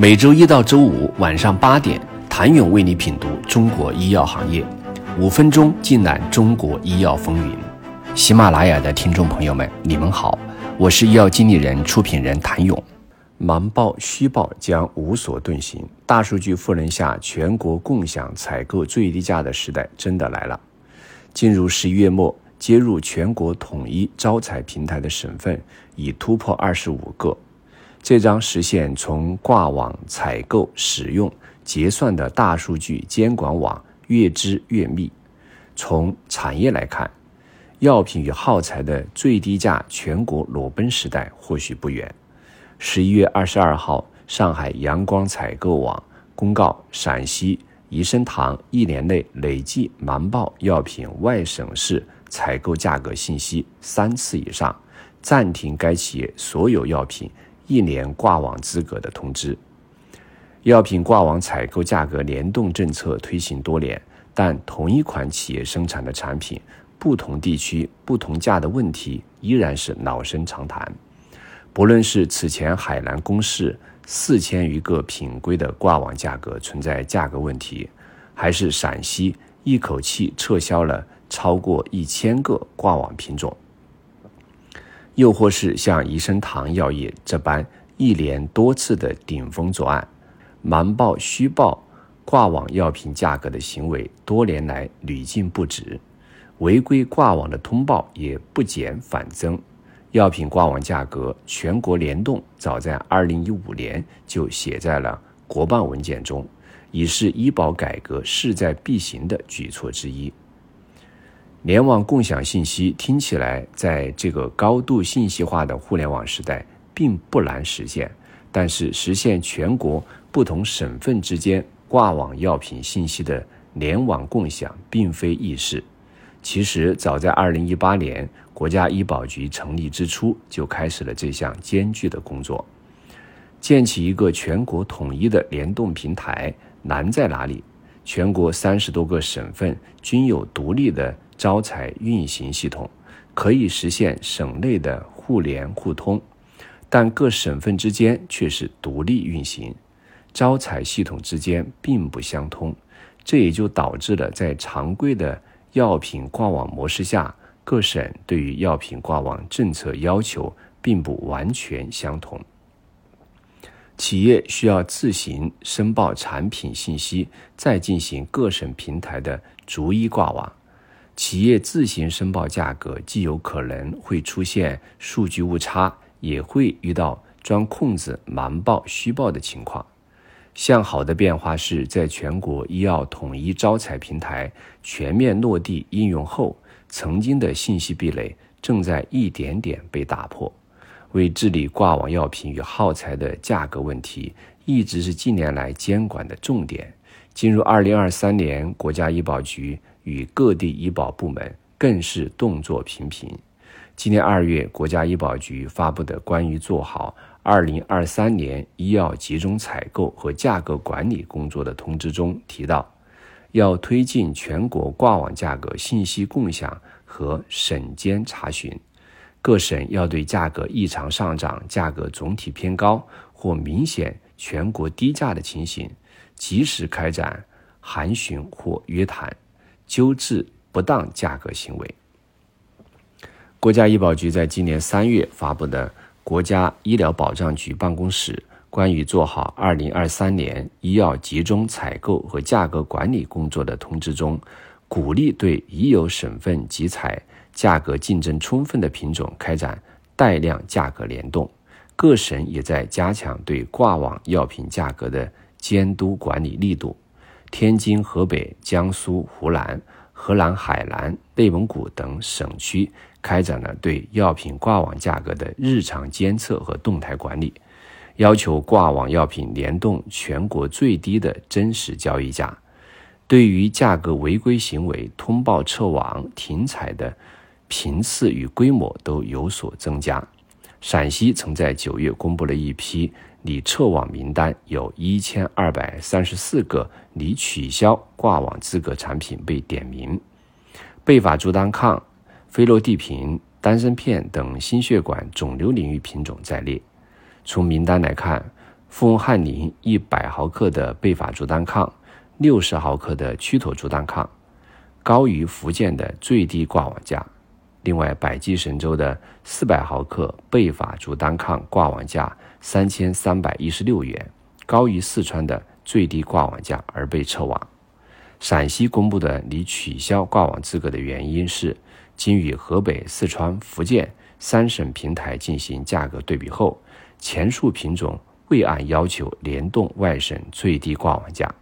每周一到周五晚上八点，谭勇为你品读中国医药行业，五分钟尽览中国医药风云。喜马拉雅的听众朋友们，你们好，我是医药经理人、出品人谭勇。瞒报虚报将无所遁形，大数据赋能下，全国共享采购最低价的时代真的来了。进入十一月末，接入全国统一招采平台的省份已突破二十五个。这将实现从挂网采购、使用、结算的大数据监管网越织越密。从产业来看，药品与耗材的最低价全国裸奔时代或许不远。十一月二十二号，上海阳光采购网公告，陕西宜生堂一年内累计瞒报药品外省市采购价格信息三次以上，暂停该企业所有药品。一年挂网资格的通知，药品挂网采购价格联动政策推行多年，但同一款企业生产的产品，不同地区不同价的问题依然是老生常谈。不论是此前海南公示四千余个品规的挂网价格存在价格问题，还是陕西一口气撤销了超过一千个挂网品种。又或是像宜生堂药业这般一连多次的顶风作案、瞒报虚报挂网药品价格的行为，多年来屡禁不止，违规挂网的通报也不减反增。药品挂网价格全国联动，早在二零一五年就写在了国办文件中，已是医保改革势在必行的举措之一。联网共享信息听起来，在这个高度信息化的互联网时代并不难实现，但是实现全国不同省份之间挂网药品信息的联网共享并非易事。其实，早在二零一八年国家医保局成立之初，就开始了这项艰巨的工作。建起一个全国统一的联动平台难在哪里？全国三十多个省份均有独立的。招采运行系统可以实现省内的互联互通，但各省份之间却是独立运行，招采系统之间并不相通，这也就导致了在常规的药品挂网模式下，各省对于药品挂网政策要求并不完全相同。企业需要自行申报产品信息，再进行各省平台的逐一挂网。企业自行申报价格，既有可能会出现数据误差，也会遇到钻空子、瞒报虚报的情况。向好的变化是在全国医药统一招采平台全面落地应用后，曾经的信息壁垒正在一点点被打破。为治理挂网药品与耗材的价格问题，一直是近年来监管的重点。进入二零二三年，国家医保局与各地医保部门更是动作频频。今年二月，国家医保局发布的关于做好二零二三年医药集中采购和价格管理工作的通知中提到，要推进全国挂网价格信息共享和省监查询，各省要对价格异常上涨、价格总体偏高或明显全国低价的情形。及时开展函询或约谈，纠治不当价格行为。国家医保局在今年三月发布的《国家医疗保障局办公室关于做好二零二三年医药集中采购和价格管理工作的通知》中，鼓励对已有省份集采价格竞争充分的品种开展带量价格联动。各省也在加强对挂网药品价格的。监督管理力度，天津、河北、江苏、湖南、河南、海南、内蒙古等省区开展了对药品挂网价格的日常监测和动态管理，要求挂网药品联动全国最低的真实交易价。对于价格违规行为，通报撤网、停采的频次与规模都有所增加。陕西曾在九月公布了一批。拟撤网名单有一千二百三十四个拟取消挂网资格产品被点名，贝法珠单抗、非洛地平、丹参片等心血管肿瘤领域品种在列。从名单来看，富翁汉林一百毫克的贝法珠单抗，六十毫克的曲妥珠单抗，高于福建的最低挂网价。另外，百济神州的四百毫克贝法珠单抗挂网价三千三百一十六元，高于四川的最低挂网价而被撤网。陕西公布的拟取消挂网资格的原因是，经与河北、四川、福建三省平台进行价格对比后，前述品种未按要求联动外省最低挂网价。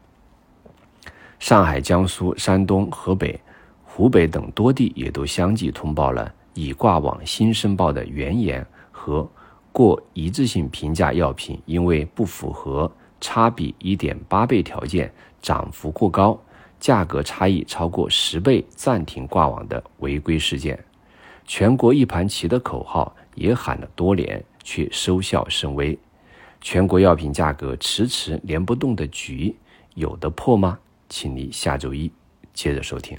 上海、江苏、山东、河北、湖北等多地也都相继通报了已挂网新申报的原研和过一致性评价药品因为不符合差比一点八倍条件，涨幅过高。价格差异超过十倍，暂停挂网的违规事件，全国一盘棋的口号也喊了多年，却收效甚微。全国药品价格迟迟连不动的局，有的破吗？请你下周一接着收听。